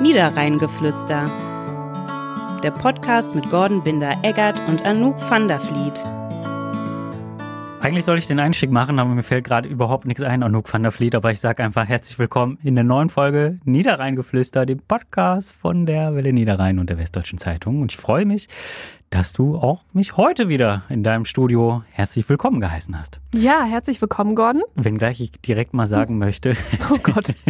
Niederrheingeflüster. Der Podcast mit Gordon Binder-Eggert und Anouk van der Vliet. Eigentlich soll ich den Einstieg machen, aber mir fällt gerade überhaupt nichts ein, Anouk van der Vliet. Aber ich sage einfach herzlich willkommen in der neuen Folge Niederrheingeflüster, dem Podcast von der Welle Niederrhein und der Westdeutschen Zeitung. Und ich freue mich, dass du auch mich heute wieder in deinem Studio herzlich willkommen geheißen hast. Ja, herzlich willkommen, Gordon. Wenngleich ich direkt mal sagen möchte. Oh Gott.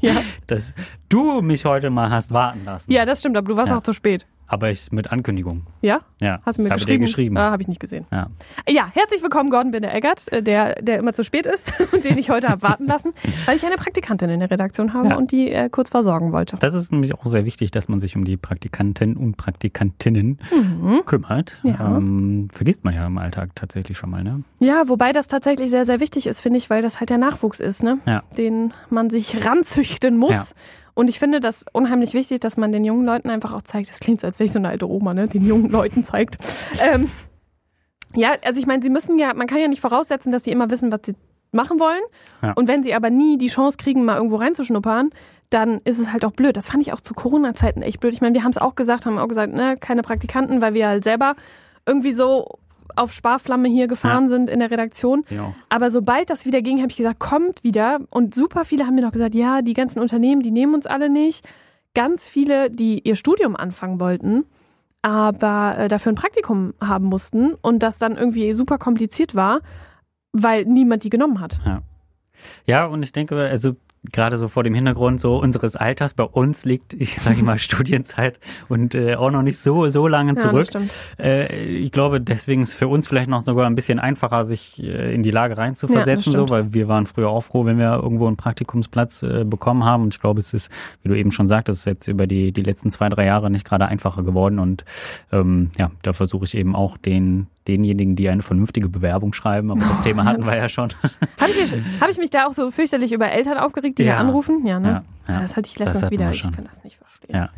Ja. Dass du mich heute mal hast warten lassen. Ja, das stimmt, aber du warst Ja. auch zu spät. Aber ich mit Ankündigung. Ja? Ja. Hast du mir ich habe geschrieben? dir geschrieben. Ah, habe ich nicht gesehen. Ja. Ja, herzlich willkommen, Gordon Binder Eggert, äh, der, der immer zu spät ist und den ich heute habe warten lassen, weil ich eine Praktikantin in der Redaktion habe Ja. und die äh, kurz versorgen wollte. Das ist nämlich auch sehr wichtig, dass man sich um die Praktikanten und Praktikantinnen Mhm. kümmert. Ja. Ähm, vergisst man ja im Alltag tatsächlich schon mal, ne? Ja, wobei das tatsächlich sehr, sehr wichtig ist, finde ich, weil das halt der Nachwuchs ist, ne? Ja. den man sich ranzüchten muss. Ja. Und ich finde das unheimlich wichtig, dass man den jungen Leuten einfach auch zeigt, das klingt so, als wäre ich so eine alte Oma, ne? den jungen Leuten zeigt. Ähm, ja, also ich meine, sie müssen ja, man kann ja nicht voraussetzen, dass sie immer wissen, was sie machen wollen. Ja. Und wenn sie aber nie die Chance kriegen, mal irgendwo reinzuschnuppern, dann ist es halt auch blöd. Das fand ich auch zu Corona-Zeiten echt blöd. Ich meine, wir haben es auch gesagt, haben auch gesagt, ne, keine Praktikanten, weil wir halt selber irgendwie so auf Sparflamme hier gefahren Ja. sind in der Redaktion. Ja. Aber sobald das wieder ging, habe ich gesagt, kommt wieder. Und super viele haben mir noch gesagt, ja, die ganzen Unternehmen, die nehmen uns alle nicht. Ganz viele, die ihr Studium anfangen wollten, aber äh, dafür ein Praktikum haben mussten und das dann irgendwie super kompliziert war, weil niemand die genommen hat. Ja, und ich denke, also gerade so vor dem Hintergrund so unseres Alters, bei uns liegt, ich sage mal, Studienzeit und äh, auch noch nicht so, so lange Ja, zurück. stimmt. Äh, ich glaube, deswegen ist es für uns vielleicht noch sogar ein bisschen einfacher, sich äh, in die Lage reinzuversetzen, Ja, so, weil wir waren früher auch froh, wenn wir irgendwo einen Praktikumsplatz äh, bekommen haben. Und ich glaube, es ist, wie du eben schon sagtest, jetzt über die, die letzten zwei, drei Jahre nicht gerade einfacher geworden. Und ähm, ja, da versuche ich eben auch den denjenigen, die eine vernünftige Bewerbung schreiben, aber das Thema hatten wir ja schon. Habe ich, mich- hab ich mich da auch so fürchterlich über Eltern aufgeregt, die Ja. hier anrufen? Ja, ne? Ja, ja. Das hatte ich letztens wieder. Ich kann das nicht verstehen. Ja.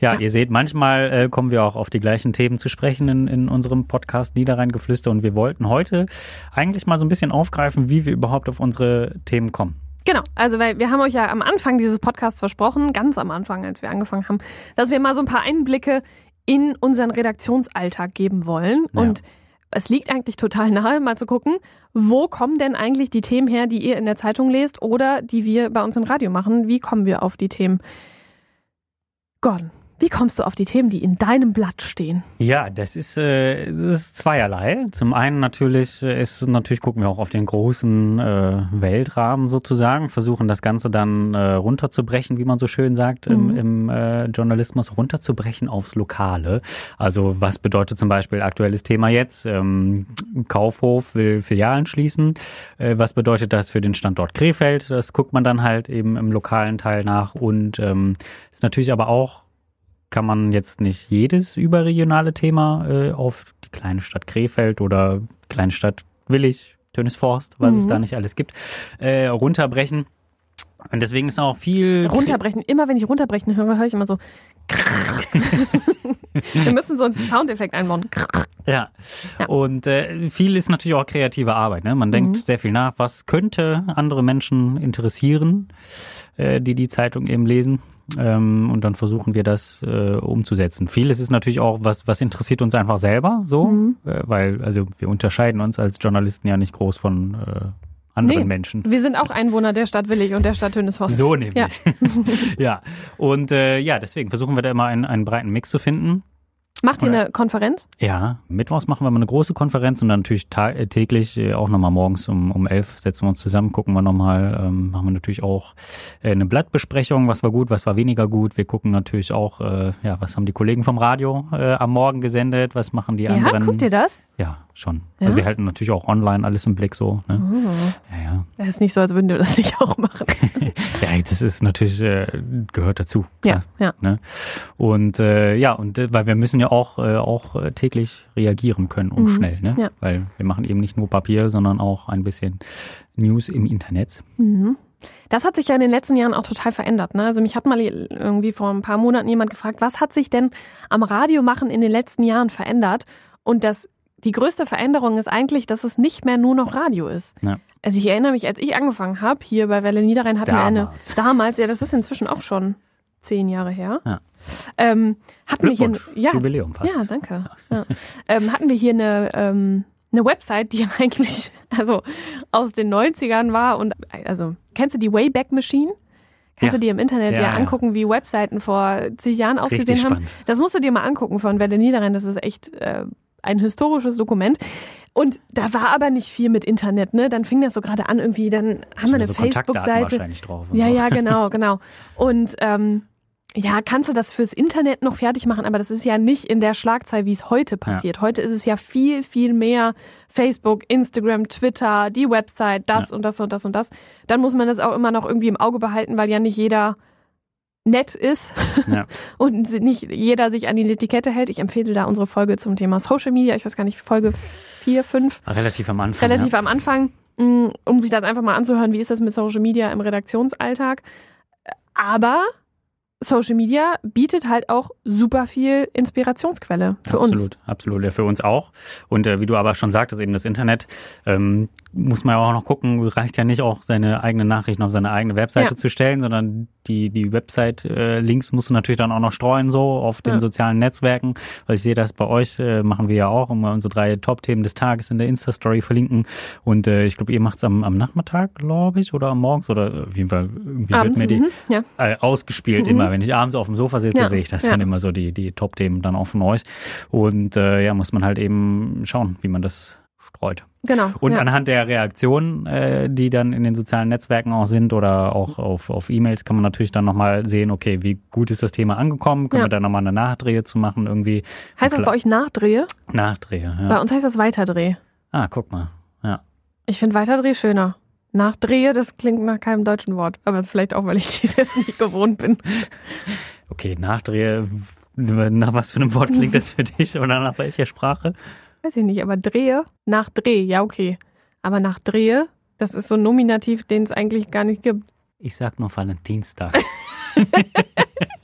ja, ihr seht, manchmal äh, kommen wir auch auf die gleichen Themen zu sprechen in, in unserem Podcast Niederrheingeflüster und wir wollten heute eigentlich mal so ein bisschen aufgreifen, wie wir überhaupt auf unsere Themen kommen. Genau, also weil wir haben euch ja am Anfang dieses Podcasts versprochen, ganz am Anfang, als wir angefangen haben, dass wir mal so ein paar Einblicke in unseren Redaktionsalltag geben wollen. Ja. Und es liegt eigentlich total nahe, mal zu gucken, wo kommen denn eigentlich die Themen her, die ihr in der Zeitung lest oder die wir bei uns im Radio machen? Wie kommen wir auf die Themen? Gordon, wie kommst du auf die Themen, die in deinem Blatt stehen? Ja, das ist, äh, es ist zweierlei. Zum einen natürlich äh, ist natürlich gucken wir auch auf den großen äh, Weltrahmen sozusagen, versuchen das Ganze dann äh, runterzubrechen, wie man so schön sagt im, Mhm. im äh, Journalismus, runterzubrechen aufs Lokale. Also was bedeutet zum Beispiel aktuelles Thema jetzt? Ähm, Kaufhof will Filialen schließen. Äh, was bedeutet das für den Standort Krefeld? Das guckt man dann halt eben im lokalen Teil nach und ähm, ist natürlich aber auch kann man jetzt nicht jedes überregionale Thema äh, auf die kleine Stadt Krefeld oder kleine Stadt Willig, Tönisforst, was es Mhm. da nicht alles gibt, äh, runterbrechen. Und deswegen ist auch viel Runterbrechen. Immer wenn ich runterbrechen höre, höre ich immer so. wir müssen so einen Soundeffekt einbauen. Ja. Ja. Und äh, viel ist natürlich auch kreative Arbeit. Ne? Man denkt Mhm. sehr viel nach, was könnte andere Menschen interessieren, äh, die die Zeitung eben lesen. Ähm, und dann versuchen wir das äh, umzusetzen. Vieles ist natürlich auch, was, was interessiert uns einfach selber so, Mhm. äh, weil also wir unterscheiden uns als Journalisten ja nicht groß von äh, anderen Nee. Menschen. Wir sind auch Einwohner der Stadt Willig und der Stadt Tönisforst. So nämlich. Ja. Und äh, ja, deswegen versuchen wir da immer einen, einen breiten Mix zu finden. Macht ihr eine Konferenz? Ja, mittwochs machen wir mal eine große Konferenz und dann natürlich äh, täglich, äh, auch nochmal morgens um, um elf setzen wir uns zusammen, gucken wir nochmal, ähm, machen wir natürlich auch äh, eine Blattbesprechung, was war gut, was war weniger gut. Wir gucken natürlich auch, äh, ja, was haben die Kollegen vom Radio äh, am Morgen gesendet, was machen die Ja, anderen. guckt ihr das? Ja, schon. Ja? Also wir halten natürlich auch online alles im Blick so. Ne? Oh. Ja, ja. Das ist nicht so, als würden wir das nicht auch machen. ja, das ist natürlich, äh, gehört dazu. Ja, klar. ja. Und äh, ja, und weil wir müssen ja auch, äh, auch äh, täglich reagieren können und Mhm. schnell, ne? Ja. Weil wir machen eben nicht nur Papier, sondern auch ein bisschen News im Internet. Mhm. Das hat sich ja in den letzten Jahren auch total verändert. Ne? Also mich hat mal irgendwie vor ein paar Monaten jemand gefragt, was hat sich denn am Radiomachen in den letzten Jahren verändert? Und das, die größte Veränderung ist eigentlich, dass es nicht mehr nur noch Radio ist. Ja. Also ich erinnere mich, als ich angefangen habe, hier bei Welle Niederrhein hatten wir eine, Damals. damals, ja, das ist inzwischen auch schon zehn Jahre her. Ja. Ähm, hatten wir hier, Glückwunsch, ja, Jubiläum fast. ja, danke. Ja. ähm, hatten wir hier eine, ähm, eine Website, die eigentlich also aus den 90ern war und also kennst du die Wayback Machine? Kannst Ja. du dir im Internet Ja, ja, ja. angucken, wie Webseiten vor zig Jahren ausgesehen Richtig haben? spannend. Das musst du dir mal angucken von Welle Niederrhein. Das ist echt äh, ein historisches Dokument. Und da war aber nicht viel mit Internet, ne? Dann fing das so gerade an irgendwie, dann haben wir eine so Facebook-Seite. Ja, ja, genau, genau. Und ähm, ja, kannst du das fürs Internet noch fertig machen, aber das ist ja nicht in der Schlagzahl, wie es heute passiert. Heute ist es ja viel, viel mehr Facebook, Instagram, Twitter, die Website, das und das und das und das. Dann muss man das auch immer noch irgendwie im Auge behalten, weil ja nicht jeder nett ist Ja. und nicht jeder sich an die Etikette hält. Ich empfehle da unsere Folge zum Thema Social Media. Ich weiß gar nicht, Folge 4, 5 Relativ am Anfang. relativ ja. am Anfang, mh, um sich das einfach mal anzuhören, wie ist das mit Social Media im Redaktionsalltag. Aber Social Media bietet halt auch super viel Inspirationsquelle für uns. absolut, absolut, ja, für uns auch. Und äh, wie du aber schon sagtest, eben das Internet, ähm, muss man ja auch noch gucken, reicht ja nicht auch seine eigenen Nachrichten auf seine eigene Webseite Ja. zu stellen, sondern die, die Website-Links musst du natürlich dann auch noch streuen, so auf den Ja. sozialen Netzwerken. Weil ich sehe das bei euch, äh, machen wir ja auch, immer unsere drei Top-Themen des Tages in der Insta-Story verlinken. Und äh, ich glaube, ihr macht es am, am Nachmittag, glaube ich, oder am Morgens oder auf jeden Fall irgendwie Abends, wird mir die mhm, ja. äh, ausgespielt Mhm. immer. Wenn ich abends auf dem Sofa sitze, Ja, sehe ich das ja. dann immer so, die, die Top-Themen dann auch von euch. Und äh, ja, muss man halt eben schauen, wie man das streut. Genau. Und ja. anhand der Reaktionen, äh, die dann in den sozialen Netzwerken auch sind oder auch auf, auf E-Mails, kann man natürlich dann nochmal sehen, okay, wie gut ist das Thema angekommen? Können Ja. wir da nochmal eine Nachdrehe zu machen? Irgendwie heißt das bei euch Nachdrehe? Nachdrehe. Bei Ja. uns heißt das Weiterdreh. Ah, guck mal. Ja. Ich finde Weiterdreh schöner. Nachdrehe, das klingt nach keinem deutschen Wort. Aber das ist vielleicht auch, weil ich die jetzt nicht gewohnt bin. Okay, Nachdrehe. Nach was für einem Wort klingt das für dich oder nach welcher Sprache? Weiß ich nicht, aber Drehe, nach Dreh, ja okay. Aber nach Drehe, das ist so ein Nominativ, den es eigentlich gar nicht gibt. Ich sag nur Valentinstag.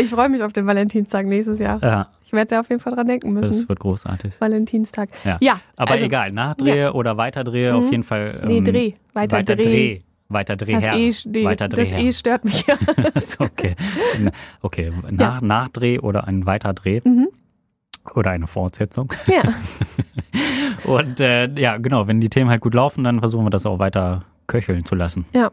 Ich freue mich auf den Valentinstag nächstes Jahr. ja, Ich werde da auf jeden Fall dran denken müssen. das wird großartig. Valentinstag. Ja. Ja, Aber also, egal, Nachdrehe oder Weiterdrehe auf Mhm. jeden Fall. Nee, ähm, Dreh. Weiter, weiter Dreh. Dreh. Weiter Dreh Das, her. e, die, weiter Dreh das her. E stört mich ja. Okay. Okay, nach, Nachdreh oder ein Weiterdreh Mhm. oder eine Fortsetzung. ja. Und äh, ja, genau, wenn die Themen halt gut laufen, dann versuchen wir das auch weiter köcheln zu lassen. Ja.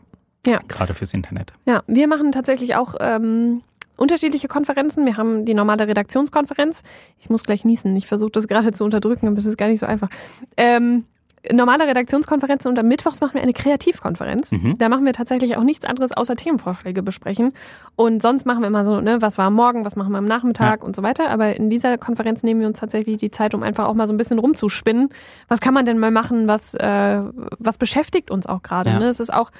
Ja. Gerade fürs Internet. ja, wir machen tatsächlich auch ähm, unterschiedliche Konferenzen. Wir haben die normale Redaktionskonferenz. Ich muss gleich niesen. Ich versuche das gerade zu unterdrücken, aber das ist gar nicht so einfach. Ähm, normale Redaktionskonferenzen und am Mittwochs machen wir eine Kreativkonferenz. Mhm. Da machen wir tatsächlich auch nichts anderes außer Themenvorschläge besprechen. Und sonst machen wir immer so, ne, was war am Morgen, was machen wir am Nachmittag und so weiter. Aber in dieser Konferenz nehmen wir uns tatsächlich die Zeit, um einfach auch mal so ein bisschen rumzuspinnen. Was kann man denn mal machen? Was, äh, was beschäftigt uns auch gerade? Ja. Ne? Es ist auch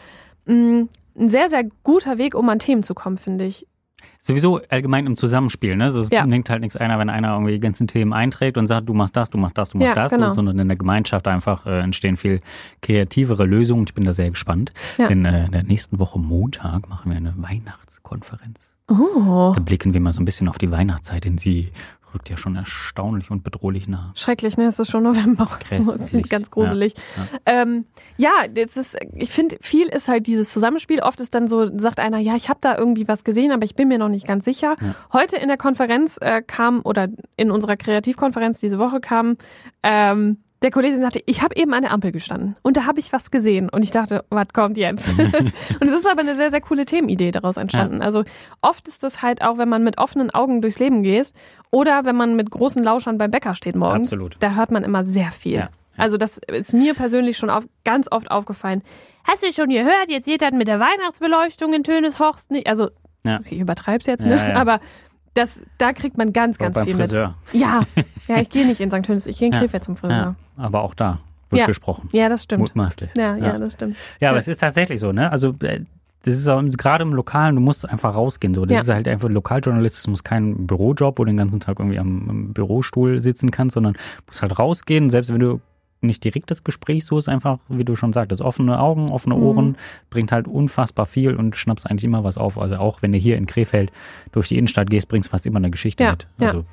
mh, ein sehr, sehr guter Weg, um an Themen zu kommen, finde ich. Sowieso allgemein im Zusammenspiel, ne? So, es Ja. bringt halt nichts einer, wenn einer irgendwie die ganzen Themen einträgt und sagt, du machst das, du machst das, du machst Ja, das, genau. so, sondern in der Gemeinschaft einfach äh, entstehen viel kreativere Lösungen. Ich bin da sehr gespannt. Ja. Denn äh, in der nächsten Woche Montag machen wir eine Weihnachtskonferenz. Oh. Da blicken wir mal so ein bisschen auf die Weihnachtszeit, denn sie rückt ja schon erstaunlich und bedrohlich nah. Schrecklich, ne? Es ist schon November. Grässlich. Ganz gruselig. Ja, ähm, ja das ist, ich finde, viel ist halt dieses Zusammenspiel. Oft ist dann so, sagt einer, ja, ich habe da irgendwie was gesehen, aber ich bin mir noch nicht ganz sicher. Ja. Heute in der Konferenz äh, kam, oder in unserer Kreativkonferenz diese Woche kam, ähm, der Kollege sagte, ich habe eben an der Ampel gestanden und da habe ich was gesehen und ich dachte, was kommt jetzt? und es ist aber eine sehr, sehr coole Themenidee daraus entstanden. Also oft ist das halt auch, wenn man mit offenen Augen durchs Leben geht oder wenn man mit großen Lauschern beim Bäcker steht morgens, Absolut. da hört man immer sehr viel. Ja, ja. Also das ist mir persönlich schon auf, ganz oft aufgefallen. Hast du schon gehört, jetzt geht das mit der Weihnachtsbeleuchtung in Tönesforst nicht? Also Ja. ich übertreib's jetzt, Ja, ne? ja. Aber das, da kriegt man ganz, ganz beim viel Friseur. mit. Ja, ja, ich gehe nicht in St. Tönis, ich gehe in Ja. Krefeld zum Friseur. Aber auch da wird Ja. gesprochen. Ja, das stimmt. Mutmaßlich. Ja, ja, Ja. das stimmt. Ja, aber es ist tatsächlich so, ne? Also äh, das ist auch gerade im Lokalen, du musst einfach rausgehen. So. Das Ja. ist halt einfach Lokaljournalismus, kein Bürojob, wo du den ganzen Tag irgendwie am, am Bürostuhl sitzen kannst, sondern musst halt rausgehen. Selbst wenn du nicht direkt das Gespräch suchst, einfach, wie du schon sagtest, offene Augen, offene Mhm. Ohren, bringt halt unfassbar viel und schnappst eigentlich immer was auf. Also auch wenn du hier in Krefeld durch die Innenstadt gehst, bringst fast immer eine Geschichte Ja, mit. ja. Also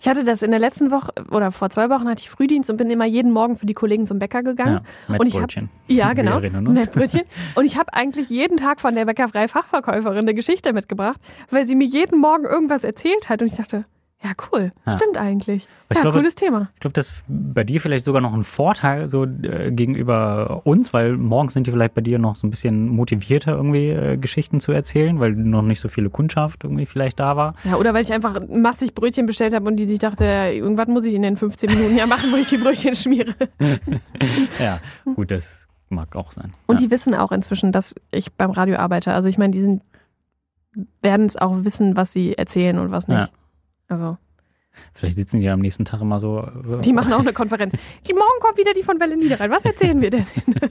Ich hatte das in der letzten Woche oder vor zwei Wochen hatte ich Frühdienst und bin immer jeden Morgen für die Kollegen zum Bäcker gegangen. Ja, und ich hab, ja, genau. Mettbrötchen. Und ich habe eigentlich jeden Tag von der bäckerfrei Fachverkäuferin eine Geschichte mitgebracht, weil sie mir jeden Morgen irgendwas erzählt hat und ich dachte, ja cool, Ja. stimmt eigentlich. Aber ja, glaube- cooles Thema. Ich glaube, das ist bei dir vielleicht sogar noch ein Vorteil so äh, gegenüber uns, weil morgens sind die vielleicht bei dir noch so ein bisschen motivierter, irgendwie äh, Geschichten zu erzählen, weil noch nicht so viele Kundschaft irgendwie vielleicht da war. Ja, oder weil ich einfach massig Brötchen bestellt habe und die sich dachte, irgendwas muss ich in den 15 Minuten ja machen, wo ich die Brötchen schmiere. Ja, gut, das mag auch sein. Und ja. die wissen auch inzwischen, dass ich beim Radio arbeite. Also ich meine, die sind werden es auch wissen, was sie erzählen und was nicht. Ja. Also, Vielleicht sitzen die am nächsten Tag immer so. äh, die machen auch eine Konferenz. Morgen kommt wieder die von Welle Niederrhein. Was erzählen wir denn?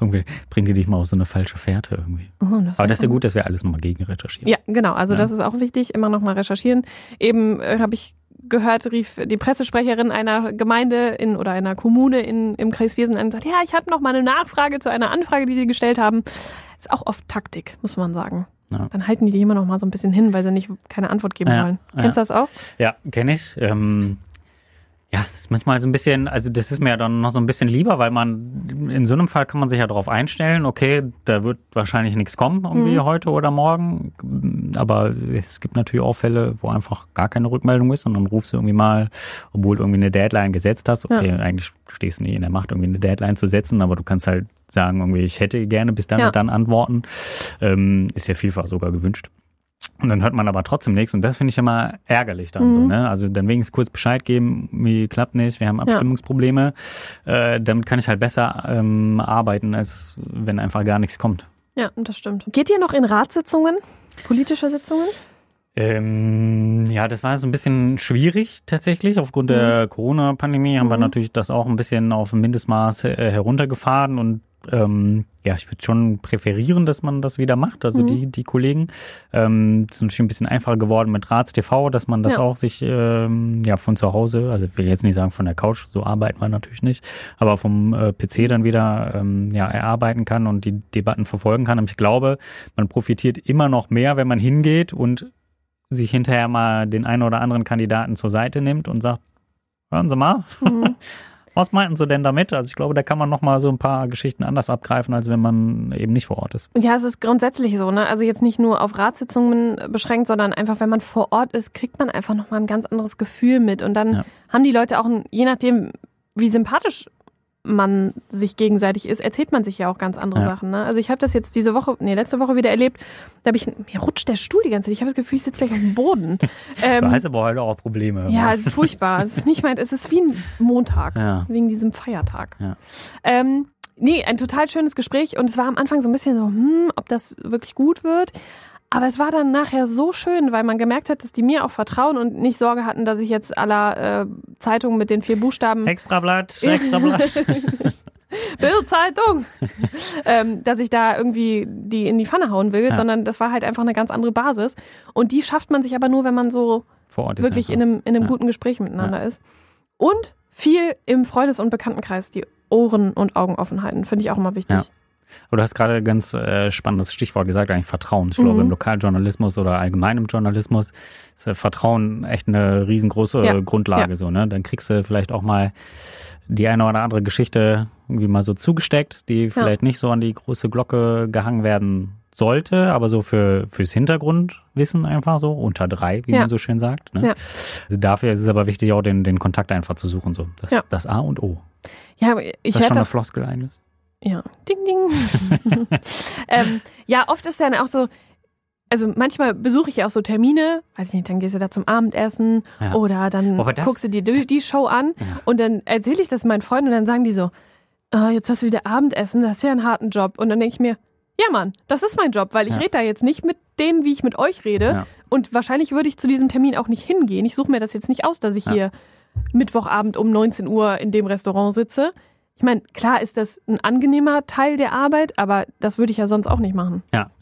irgendwie bringen die dich mal auf so eine falsche Fährte irgendwie. Oh, Aber wär das ist ja gut. dass wir alles nochmal gegen recherchieren. Ja, genau. Also Ja. das ist auch wichtig, immer noch mal recherchieren. Eben äh, habe ich gehört, rief die Pressesprecherin einer Gemeinde in oder einer Kommune in, im Kreis Wiesen an und sagt, ja, ich hatte noch mal eine Nachfrage zu einer Anfrage, die sie gestellt haben. Ist auch oft Taktik, muss man sagen. Ja. Dann halten die dich immer noch mal so ein bisschen hin, weil sie nicht keine Antwort geben Ja, wollen. Kennst du das auch? Ja, kenne ich. Ähm, ja, das ist manchmal so ein bisschen, also das ist mir ja dann noch so ein bisschen lieber, weil man in so einem Fall kann man sich ja darauf einstellen, okay, da wird wahrscheinlich nichts kommen, irgendwie Mhm. heute oder morgen. Aber es gibt natürlich auch Fälle, wo einfach gar keine Rückmeldung ist und dann rufst du irgendwie mal, obwohl du irgendwie eine Deadline gesetzt hast. Okay, eigentlich stehst du nicht in der Macht, irgendwie eine Deadline zu setzen, aber du kannst halt sagen, irgendwie, ich hätte gerne bis dann Ja. und dann antworten. Ähm, ist ja vielfach sogar gewünscht. Und dann hört man aber trotzdem nichts. Und das finde ich immer ärgerlich dann so, Mhm. ne? Also dann wenigstens kurz Bescheid geben, wie klappt nicht, wir haben Abstimmungsprobleme. Äh, damit kann ich halt besser ähm, arbeiten, als wenn einfach gar nichts kommt. Ja, das stimmt. Geht ihr noch in Ratssitzungen? Politische Sitzungen? Ähm, ja, das war so ein bisschen schwierig tatsächlich. Aufgrund der Corona-Pandemie haben wir Mhm. natürlich das auch ein bisschen auf ein Mindestmaß äh, heruntergefahren und ähm, ja, ich würde schon präferieren, dass man das wieder macht, also Mhm. die, die Kollegen. Ähm, es ist natürlich ein bisschen einfacher geworden mit Ratstv, dass man das Ja. auch sich ähm, ja von zu Hause, also ich will jetzt nicht sagen von der Couch, so arbeiten wir natürlich nicht, aber vom äh, PC dann wieder ähm, ja, erarbeiten kann und die Debatten verfolgen kann. Und ich glaube, man profitiert immer noch mehr, wenn man hingeht und sich hinterher mal den einen oder anderen Kandidaten zur Seite nimmt und sagt, hören Sie mal, Mhm. was meinten Sie denn damit? Also ich glaube, da kann man noch mal so ein paar Geschichten anders abgreifen, als wenn man eben nicht vor Ort ist. Ja, es ist grundsätzlich so, ne? Also jetzt nicht nur auf Ratssitzungen beschränkt, sondern einfach, wenn man vor Ort ist, kriegt man einfach nochmal ein ganz anderes Gefühl mit. Und dann Ja. haben die Leute auch, ein, je nachdem, wie sympathisch man sich gegenseitig ist, erzählt man sich ja auch ganz andere Ja. Sachen. Ne? Also ich habe das jetzt diese Woche, nee, letzte Woche wieder erlebt. Da habe ich, mir rutscht der Stuhl die ganze Zeit. Ich habe das Gefühl, ich sitze gleich auf dem Boden. Du ähm, hast aber heute auch Probleme. ja, es ist furchtbar. Es ist nicht mein, es ist wie ein Montag. Ja. Wegen diesem Feiertag. Ja. Ähm, nee, ein total schönes Gespräch und es war am Anfang so ein bisschen so, hm, ob das wirklich gut wird. Aber es war dann nachher so schön, weil man gemerkt hat, dass die mir auch vertrauen und nicht Sorge hatten, dass ich jetzt aller äh, Zeitungen mit den vier Buchstaben Extrablatt, Extrablatt. Bildzeitung, ähm, dass ich da irgendwie die in die Pfanne hauen will, Ja. sondern das war halt einfach eine ganz andere Basis. Und die schafft man sich aber nur, wenn man so vor Ort wirklich in einem, in einem Ja. guten Gespräch miteinander ist. Und viel im Freundes- und Bekanntenkreis die Ohren und Augen offen halten, finde ich auch immer wichtig. Aber du hast gerade ein ganz äh, spannendes Stichwort gesagt, eigentlich Vertrauen. Ich glaube, Mhm. im Lokaljournalismus oder allgemein im Journalismus ist äh, Vertrauen echt eine riesengroße Ja. Grundlage. Ja. So, ne? Dann kriegst du vielleicht auch mal die eine oder andere Geschichte irgendwie mal so zugesteckt, die vielleicht nicht so an die große Glocke gehangen werden sollte, aber so für fürs Hintergrundwissen einfach so, unter drei, wie Ja. man so schön sagt. Ne? Ja. Also dafür ist es aber wichtig, auch den, den Kontakt einfach zu suchen. So. Das, Ja. das A und O. Ja, ich Ist das schon eine Floskel eigentlich? Ja, ding, ding. ähm, ja, oft ist dann auch so, also manchmal besuche ich ja auch so Termine, weiß ich nicht, dann gehst du da zum Abendessen Ja. oder dann das- guckst du dir die, die Show an Ja. und dann erzähle ich das meinen Freunden und dann sagen die so, ah, jetzt hast du wieder Abendessen, das ist ja ein harten Job. Und dann denke ich mir, ja Mann, das ist mein Job, weil ich Ja. rede da jetzt nicht mit denen, wie ich mit euch rede. Und wahrscheinlich würde ich zu diesem Termin auch nicht hingehen. Ich suche mir das jetzt nicht aus, dass ich hier Mittwochabend um 19 Uhr in dem Restaurant sitze. Ich meine, klar ist das ein angenehmer Teil der Arbeit, aber das würde ich ja sonst auch nicht machen. Ja.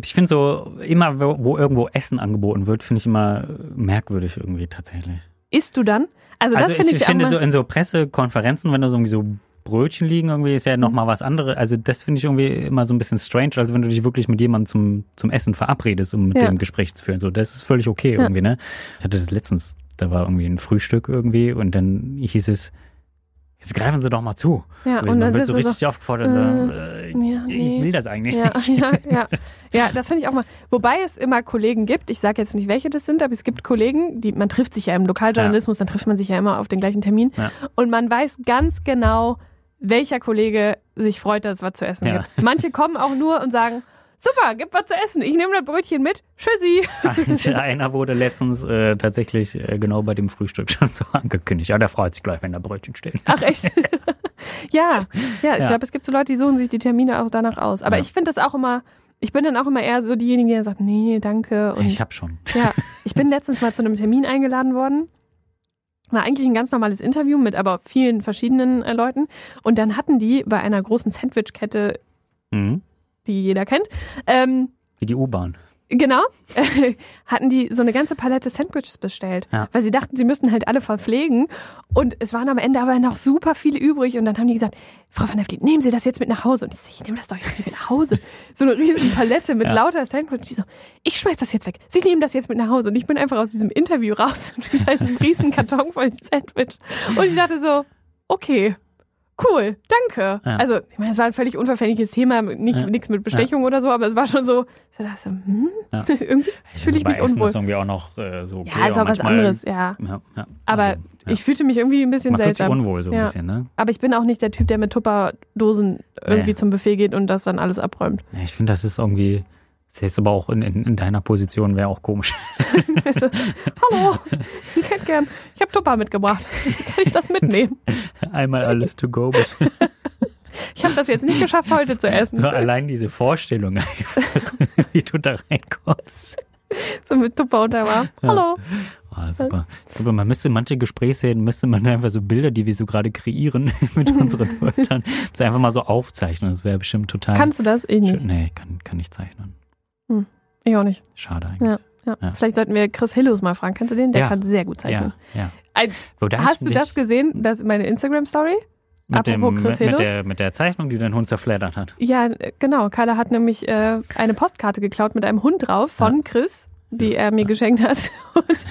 Ich finde so, immer wo, wo irgendwo Essen angeboten wird, finde ich immer merkwürdig irgendwie tatsächlich. Isst du dann? Also das also finde ich, ich, finde auch so in so Pressekonferenzen, wenn du so irgendwie so Brötchen liegen, irgendwie ist ja nochmal was anderes. Also das finde ich irgendwie immer so ein bisschen strange, als wenn du dich wirklich mit jemandem zum, zum Essen verabredest, um mit Ja. dem Gespräch zu führen. So, das ist völlig okay Ja. irgendwie, ne? Ich hatte das letztens, da war irgendwie ein Frühstück irgendwie und dann hieß es, jetzt greifen Sie doch mal zu. Ja, und und man dann wird so du so, richtig aufgefordert sagen, äh, ja, nee. ich will das eigentlich Ja, nicht. ja, ja. Ja, das finde ich auch mal. Wobei es immer Kollegen gibt, ich sage jetzt nicht, welche das sind, aber es gibt Kollegen, die, man trifft sich ja im Lokaljournalismus, dann trifft man sich ja immer auf den gleichen Termin. Und man weiß ganz genau, welcher Kollege sich freut, dass es was zu essen gibt. Manche kommen auch nur und sagen, super, gibt was zu essen, ich nehme das Brötchen mit, tschüssi. Also einer wurde letztens äh, tatsächlich äh, genau bei dem Frühstück schon so angekündigt. Ja, der freut sich gleich, wenn da Brötchen stehen. Ach echt? ja, ja, ich Ja. glaube, es gibt so Leute, die suchen sich die Termine auch danach aus. Aber Ja. ich finde das auch immer, ich bin dann auch immer eher so diejenige, die sagt, nee, danke. Und Ich hab schon. Ja, ich bin letztens mal zu einem Termin eingeladen worden. War eigentlich ein ganz normales Interview mit aber vielen verschiedenen äh, Leuten. Und dann hatten die bei einer großen Sandwich-Kette, Mhm. Die jeder kennt, ähm, Wie die U-Bahn. genau, hatten die so eine ganze Palette Sandwiches bestellt. Ja. Weil sie dachten, sie müssten halt alle verpflegen. Und es waren am Ende aber noch super viele übrig. Und dann haben die gesagt, Frau van der Vliet, nehmen Sie das jetzt mit nach Hause. Und ich so, ich nehme das doch jetzt mit nach Hause. So eine riesen Palette mit Ja. lauter Sandwiches. Die so, ich schmeiß das jetzt weg. Sie nehmen das jetzt mit nach Hause. Und ich bin einfach aus diesem Interview raus und da ist ein riesen Karton voll Sandwich. Und ich dachte so, okay. Cool, danke. Ja. Also, ich meine, es war ein völlig unverfängliches Thema, nicht Ja. nichts mit Bestechung oder so, aber es war schon so, ich dachte so, hm, Ja. irgendwie fühle ich mich Essen unwohl. ist irgendwie auch noch äh, so okay. Ja, ist auch was anderes, ja. Ja, ja. Aber Also, ja. ich fühlte mich irgendwie ein bisschen Man fühlt sich seltsam. unwohl so ein Ja. bisschen, ne? Aber ich bin auch nicht der Typ, der mit Tupperdosen irgendwie Nee. zum Buffet geht und das dann alles abräumt. Ja, ich finde, das ist irgendwie, ist jetzt aber auch in, in, in deiner Position wäre auch komisch. Weißt du, Hallo, ich hätte gern, ich habe Tupper mitgebracht. Kann ich das mitnehmen? Einmal alles to go. bitte. Ich habe das jetzt nicht geschafft, heute zu essen. Nur allein diese Vorstellung wie du da reinkommst. So mit Tupper unter war. Hallo. Ah, super. Ich glaube, man müsste manche Gesprächsreden, müsste man einfach so Bilder, die wir so gerade kreieren mit unseren Wörtern, einfach mal so aufzeichnen. Das wäre bestimmt total Kannst du das? Ich nicht. Nee, kann, kann nicht zeichnen. Ich auch nicht. Schade eigentlich. Ja. Ja. Ja. Vielleicht sollten wir Chris Hillus mal fragen. Kennst du den? Der kann sehr gut zeichnen. Ja, ja. Ein- Hast du das gesehen? Das ist meine Instagram-Story? Mit, dem, apropos Chris mit, der, mit der Zeichnung, die dein Hund zerfleddert hat. Ja, genau. Carla hat nämlich äh, eine Postkarte geklaut mit einem Hund drauf von Chris, die er mir geschenkt hat. Und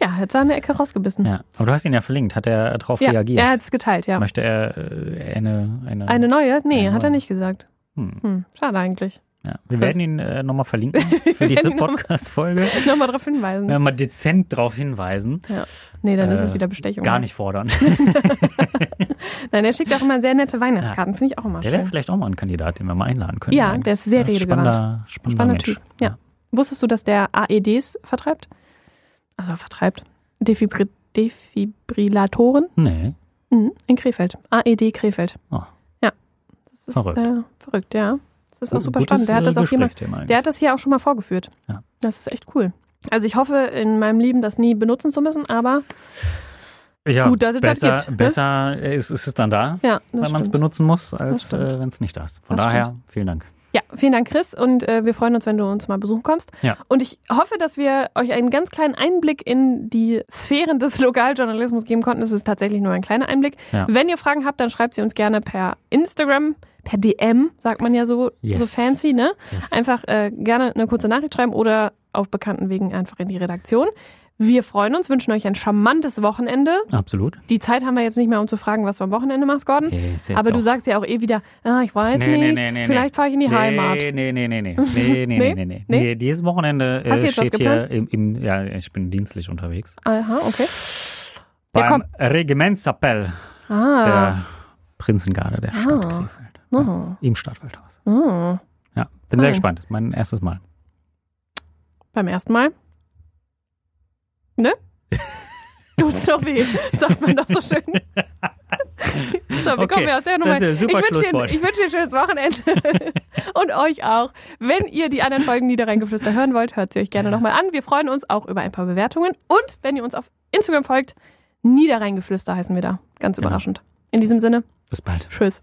ja, hat da eine Ecke rausgebissen. Ja. Aber du hast ihn ja verlinkt. Hat er darauf Ja, reagiert? er hat es geteilt, ja. Möchte er äh, eine, eine, Eine neue? Nee, Eine hat er neue. nicht gesagt. Hm, Hm, schade eigentlich. Ja. Wir Chris. werden ihn äh, nochmal verlinken für diese Podcast-Folge. Nochmal darauf hinweisen. Wir werden mal dezent darauf hinweisen. Nee, dann ist Äh, es wieder Bestechung. Gar nicht fordern. Nein, er schickt auch immer sehr nette Weihnachtskarten. Finde ich auch immer Der wäre schön. vielleicht auch mal ein Kandidat, den wir mal einladen können. Ja, eigentlich. der ist sehr ist redegewandt. Spannender, spannender, Spannender. Typ. Ja. Wusstest du, dass der AEDs vertreibt? Also vertreibt. Defibri Defibrillatoren Nee. mhm. in Krefeld. AED Krefeld. Oh. Ja. Das ist Verrückt. Äh, verrückt, ja. Das ist auch super Gutes, spannend. Der hat das äh, auch jemand, der hat das hier auch schon mal vorgeführt. Ja. Das ist echt cool. Also ich hoffe, in meinem Leben das nie benutzen zu müssen, aber ja, gut, dass es das besser, gibt, ne? Besser ist, ist es dann da, ja, wenn man es stimmt. benutzen muss, als stimmt. äh, wenn es nicht da ist. Von Das daher, vielen Dank. Ja, vielen Dank, Chris. Und äh, wir freuen uns, wenn du uns mal besuchen kommst. Ja. Und ich hoffe, dass wir euch einen ganz kleinen Einblick in die Sphären des Lokaljournalismus geben konnten. Es ist tatsächlich nur ein kleiner Einblick. Ja. Wenn ihr Fragen habt, dann schreibt sie uns gerne per Instagram, per DM, sagt man ja so, Yes. so fancy, ne? Yes. Einfach äh, gerne eine kurze Nachricht schreiben oder auf bekannten Wegen einfach in die Redaktion. Wir freuen uns, wünschen euch ein charmantes Wochenende. Absolut. Die Zeit haben wir jetzt nicht mehr, um zu fragen, was du am Wochenende machst, Gordon. Okay, Aber du sagst ja auch eh wieder, ah, ich weiß Nee, nicht, nee, nee, vielleicht fahre ich in die Heimat. Nee, nee, nee, nee, nee. Nee, nee, nee, Nee? nee. Dieses Wochenende äh, steht hier im, im, ja, ich bin dienstlich unterwegs. Aha, okay. Beim Regimentsappell Ah. der Prinzengarde der Stadt Ah. Krefeld. Oh. Im Stadtwaldhaus. Oh. Ja, bin sehr Fein. gespannt. Das ist mein erstes Mal. Beim ersten Mal. Ne? Tut's noch weh, sagt man doch so schön. So, wir Okay, kommen ja aus der Nummer. das ist ein super ich wünsche dir, dir ein schönes Wochenende. Und euch auch. Wenn ihr die anderen Folgen Niederrheingeflüster hören wollt, hört sie euch gerne nochmal an. Wir freuen uns auch über ein paar Bewertungen. Und wenn ihr uns auf Instagram folgt, Niederrheingeflüster heißen wir da. Ganz Genau. überraschend. In diesem Sinne, Bis bald. tschüss.